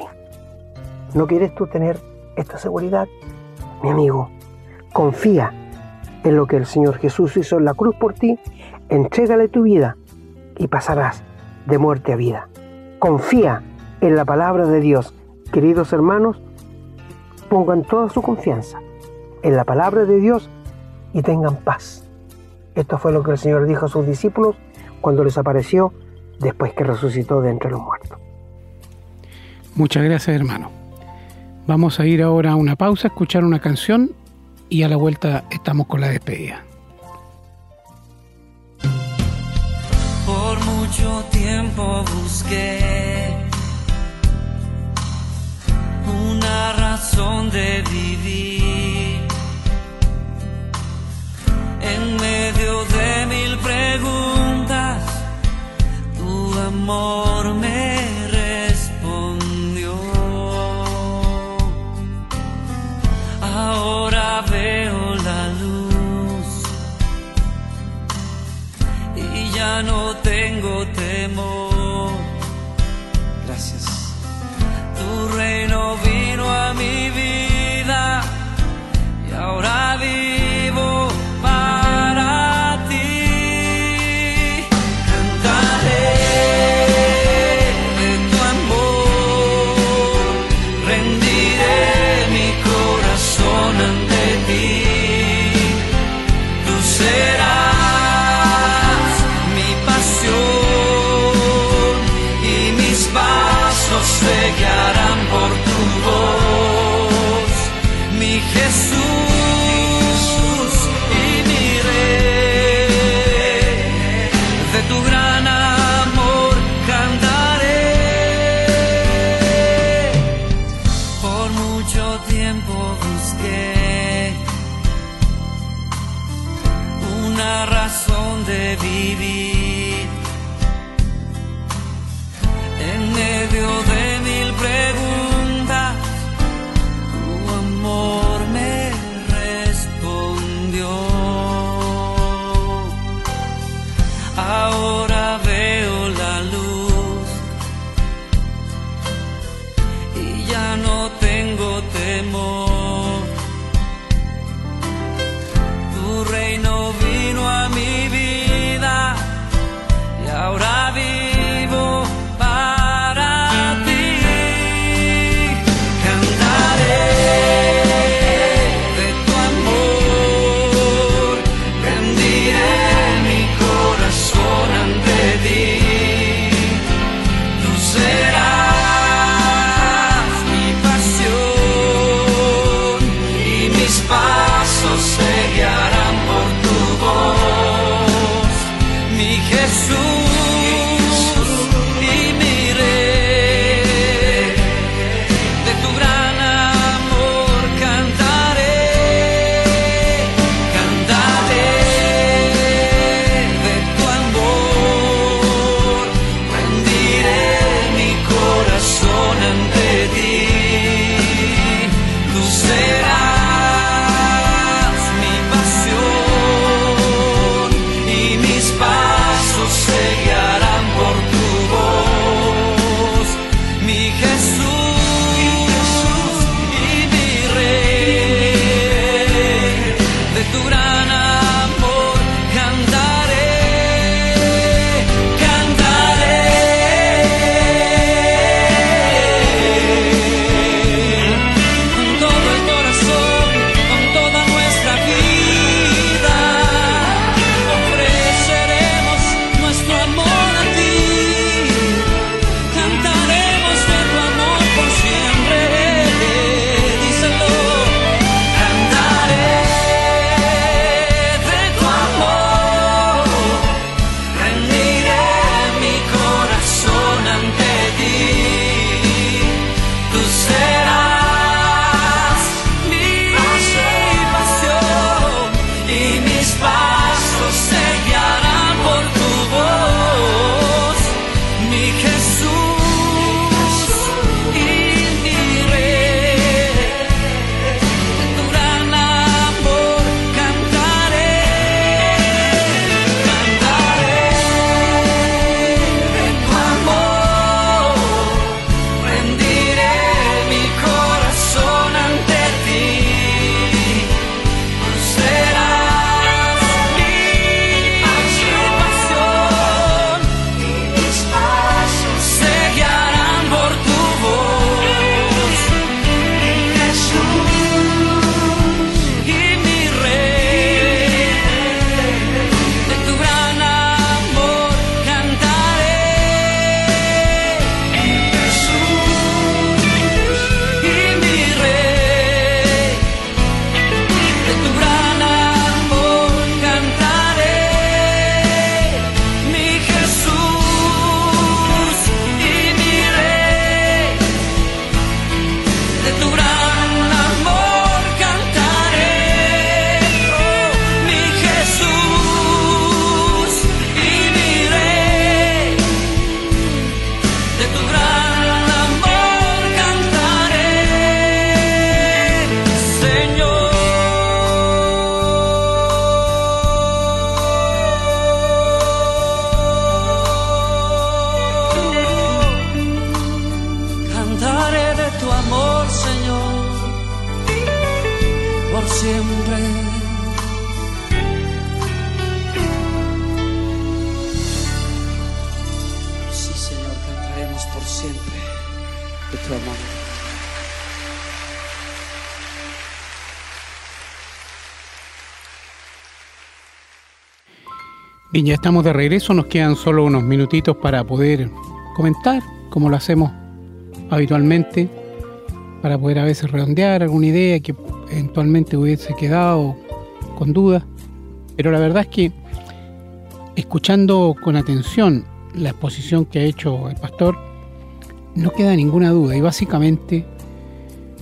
¿No quieres tú tener esta seguridad? Mi amigo, confía en lo que el Señor Jesús hizo en la cruz por ti, entrégale tu vida y pasarás de muerte a vida. Confía en la palabra de Dios. Queridos hermanos, pongan toda su confianza en la palabra de Dios y tengan paz. Esto fue lo que el Señor dijo a sus discípulos cuando les apareció después que resucitó de entre los muertos. Muchas gracias hermano. Vamos a ir ahora a una pausa, a escuchar una canción y a la vuelta estamos con la despedida. Por mucho tiempo busqué una razón de vivir en medio de mil preguntas. Tu amor me respondió. Ahora no tengo temor. Gracias. Tu reino vino a mi vida y ahora vivo. Bien, ya estamos de regreso, nos quedan solo unos minutitos para poder comentar, como lo hacemos habitualmente, para poder a veces redondear alguna idea que eventualmente hubiese quedado con duda. Pero la verdad es que escuchando con atención la exposición que ha hecho el pastor, no queda ninguna duda y básicamente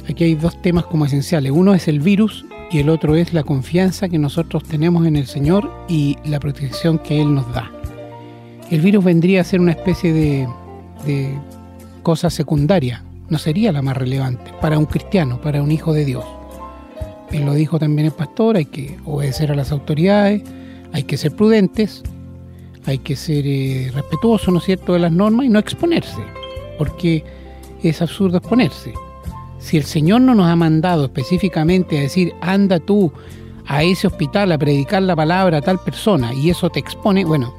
aquí hay dos temas como esenciales. Uno es el virus y el otro es la confianza que nosotros tenemos en el Señor y la protección que Él nos da. El virus vendría a ser una especie de, cosa secundaria, no sería la más relevante para un cristiano, para un hijo de Dios. Él lo dijo también el pastor, hay que obedecer a las autoridades, hay que ser prudentes, hay que ser eh, respetuoso, ¿no cierto?, de las normas y no exponerse, porque es absurdo exponerse. Si el Señor no nos ha mandado específicamente a decir, anda tú a ese hospital a predicar la palabra a tal persona y eso te expone, bueno,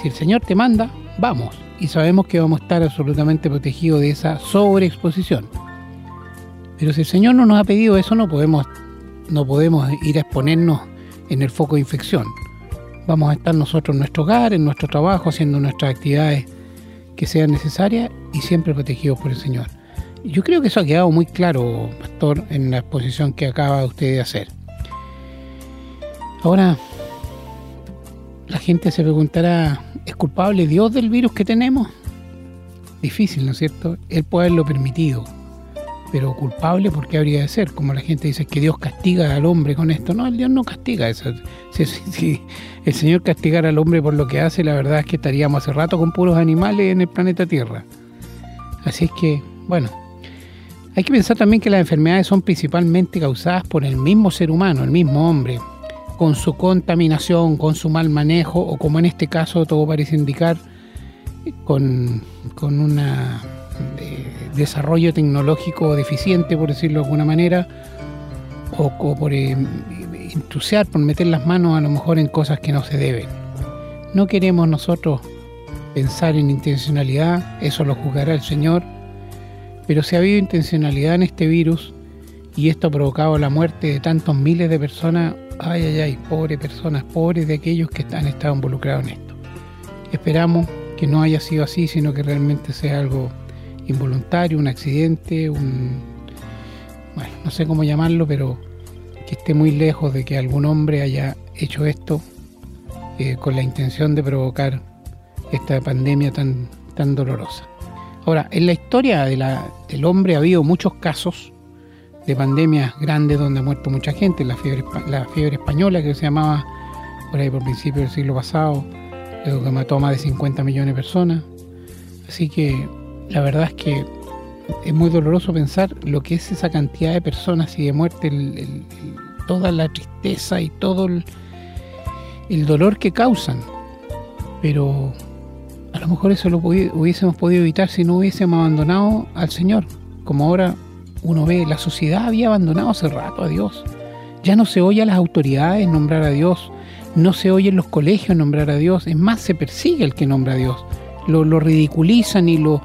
si el Señor te manda, vamos. Y sabemos que vamos a estar absolutamente protegidos de esa sobreexposición. Pero si el Señor no nos ha pedido eso, no podemos, no podemos ir a exponernos en el foco de infección. Vamos a estar nosotros en nuestro hogar, en nuestro trabajo, haciendo nuestras actividades que sean necesarias y siempre protegidos por el Señor. Yo creo que eso ha quedado muy claro, Pastor, en la exposición que acaba usted de hacer. Ahora, la gente se preguntará, ¿es culpable Dios del virus que tenemos? Difícil, ¿no es cierto? Él puede haberlo permitido, pero culpable, ¿por qué habría de ser? Como la gente dice que Dios castiga al hombre con esto. No, el Dios no castiga eso. Si, si, el Señor castigara al hombre por lo que hace, la verdad es que estaríamos hace rato con puros animales en el planeta Tierra. Así es que, bueno, hay que pensar también que las enfermedades son principalmente causadas por el mismo ser humano, el mismo hombre, con su contaminación, con su mal manejo o como en este caso todo parece indicar, con, con un desarrollo tecnológico deficiente, por decirlo de alguna manera, o, por eh, intrusiar, por meter las manos a lo mejor en cosas que no se deben. No queremos nosotros pensar en intencionalidad, eso lo juzgará el Señor, pero si ha habido intencionalidad en este virus y esto ha provocado la muerte de tantos miles de personas, ay, ay, ay, pobres personas, pobres de aquellos que han estado involucrados en esto. Esperamos que no haya sido así, sino que realmente sea algo involuntario, un accidente, un... Bueno, no sé cómo llamarlo, pero que esté muy lejos de que algún hombre haya hecho esto eh, con la intención de provocar esta pandemia tan, tan dolorosa. Ahora, en la historia del hombre ha habido muchos casos de pandemias grandes donde ha muerto mucha gente. La fiebre, la fiebre española, que se llamaba por ahí por principio del siglo pasado, que mató a más de 50 millones de personas. Así que la verdad es que es muy doloroso pensar lo que es esa cantidad de personas y de muerte, el, toda la tristeza y todo el dolor que causan. Pero a lo mejor eso lo hubiésemos podido evitar si no hubiésemos abandonado al Señor. Como ahora uno ve, la sociedad había abandonado hace rato a Dios. Ya no se oye a las autoridades nombrar a Dios, no se oye en los colegios nombrar a Dios, es más, se persigue el que nombra a Dios. Lo, ridiculizan y, lo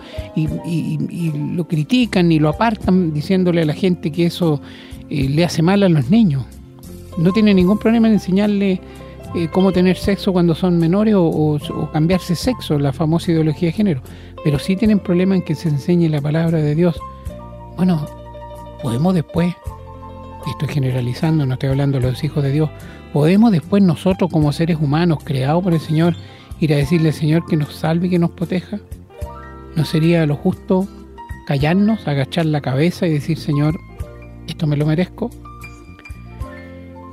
critican y lo apartan diciéndole a la gente que eso eh, le hace mal a los niños. No tiene ningún problema en enseñarle eh, cómo tener sexo cuando son menores o, cambiarse sexo, la famosa ideología de género. Pero sí tienen problema en que se enseñe la palabra de Dios. Bueno, podemos después, estoy generalizando, no estoy hablando de los hijos de Dios, podemos después nosotros como seres humanos creados por el Señor ir a decirle al Señor que nos salve y que nos proteja. ¿No sería lo justo callarnos, agachar la cabeza y decir, Señor, esto me lo merezco?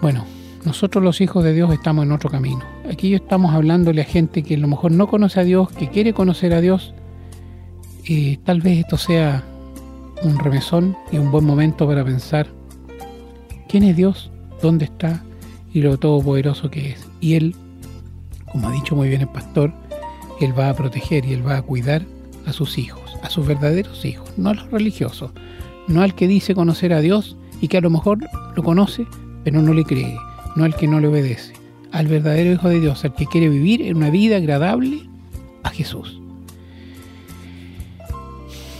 Bueno, nosotros los hijos de Dios estamos en otro camino. Aquí estamos hablándole a gente que a lo mejor no conoce a Dios, que quiere conocer a Dios. Y tal vez esto sea un remesón y un buen momento para pensar quién es Dios, dónde está y lo todopoderoso que es. Y Él, como ha dicho muy bien el pastor, Él va a proteger y Él va a cuidar a sus hijos, a sus verdaderos hijos, no a los religiosos, no al que dice conocer a Dios y que a lo mejor lo conoce, pero no le cree no al que no le obedece, al verdadero Hijo de Dios, al que quiere vivir en una vida agradable a Jesús.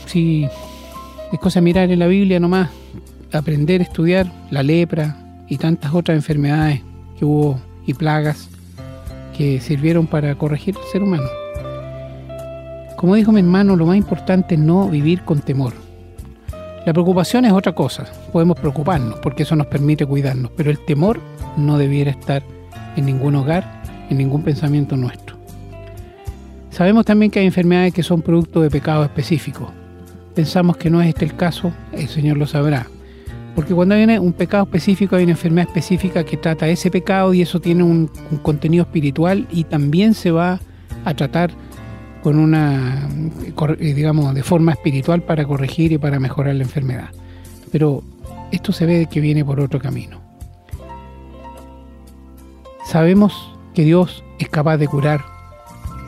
Si es cosa mirar en la Biblia nomás, aprender estudiar la lepra y tantas otras enfermedades que hubo y plagas, que sirvieron para corregir al ser humano. Como dijo mi hermano, lo más importante es no vivir con temor. La preocupación es otra cosa, podemos preocuparnos porque eso nos permite cuidarnos, pero el temor no debiera estar en ningún hogar, en ningún pensamiento nuestro. Sabemos también que hay enfermedades que son producto de pecados específicos. Pensamos que no es este el caso, el Señor lo sabrá. Porque cuando hay un pecado específico, hay una enfermedad específica que trata ese pecado y eso tiene un, un contenido espiritual y también se va a tratar con una, eh, digamos, de forma espiritual para corregir y para mejorar la enfermedad. Pero esto se ve que viene por otro camino. Sabemos que Dios es capaz de curar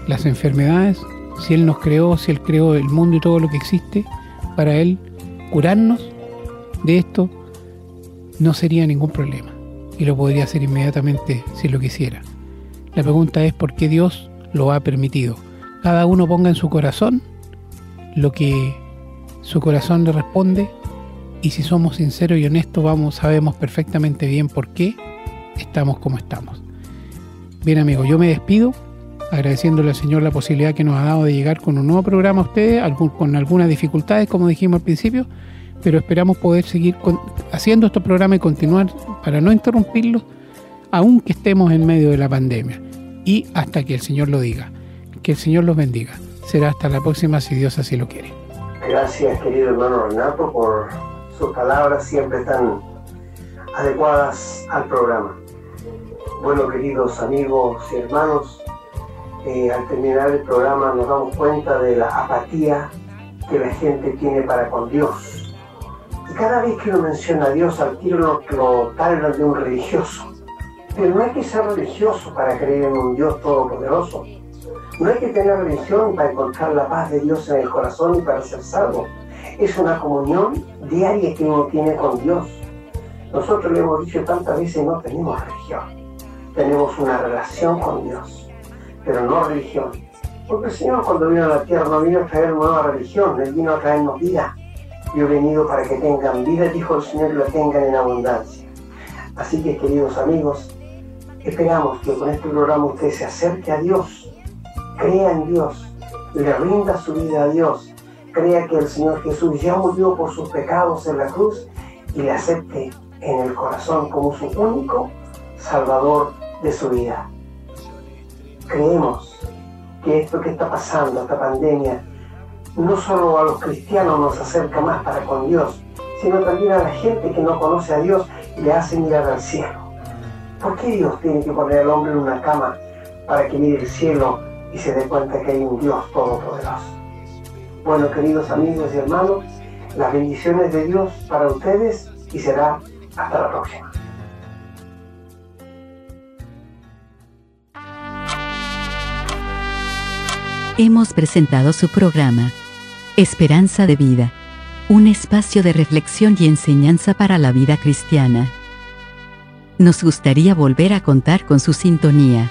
las enfermedades. Si Él nos creó, si Él creó el mundo y todo lo que existe, para Él curarnos de esto no sería ningún problema. Y lo podría hacer inmediatamente si lo quisiera. La pregunta es por qué Dios lo ha permitido cada uno ponga en su corazón lo que su corazón le responde y si somos sinceros y honestos vamos sabemos perfectamente bien por qué estamos como estamos. Bien amigos, yo me despido agradeciéndole al Señor la posibilidad que nos ha dado de llegar con un nuevo programa a ustedes, con algunas dificultades como dijimos al principio, pero esperamos poder seguir haciendo estos programas y continuar para no interrumpirlos aunque estemos en medio de la pandemia y hasta que el Señor lo diga. Que el Señor los bendiga. Será hasta la próxima si Dios así lo quiere. Gracias, querido hermano Renato, por sus palabras siempre tan adecuadas al programa. Bueno, queridos amigos y hermanos, eh, al terminar el programa nos damos cuenta de la apatía que la gente tiene para con Dios. Y cada vez que uno menciona a Dios, al tiro lo, lo de un religioso. Pero no hay que ser religioso para creer en un Dios todopoderoso. No hay que tener religión para encontrar la paz de Dios en el corazón y para ser salvo. Es una comunión diaria que uno tiene con Dios. Nosotros le hemos dicho tantas veces, no tenemos religión. Tenemos una relación con Dios, pero no religión. Porque el Señor cuando vino a la tierra no vino a traer nueva religión, Él vino a traernos vida. Yo he venido para que tengan vida, dijo el Señor, y la tengan en abundancia. Así que, queridos amigos, esperamos que con este programa usted se acerque a Dios crea en Dios, le rinda su vida a Dios, crea que el Señor Jesús ya murió por sus pecados en la cruz y le acepte en el corazón como su único Salvador de su vida. Creemos que esto que está pasando, esta pandemia, no solo a los cristianos nos acerca más para con Dios, sino también a la gente que no conoce a Dios y le hace mirar al cielo. ¿Por qué Dios tiene que poner al hombre en una cama para que mire el cielo y se dé cuenta que hay un Dios todopoderoso. Bueno, queridos amigos y hermanos, las bendiciones de Dios para ustedes y será hasta la próxima. Hemos presentado su programa, Esperanza de Vida, un espacio de reflexión y enseñanza para la vida cristiana. Nos gustaría volver a contar con su sintonía.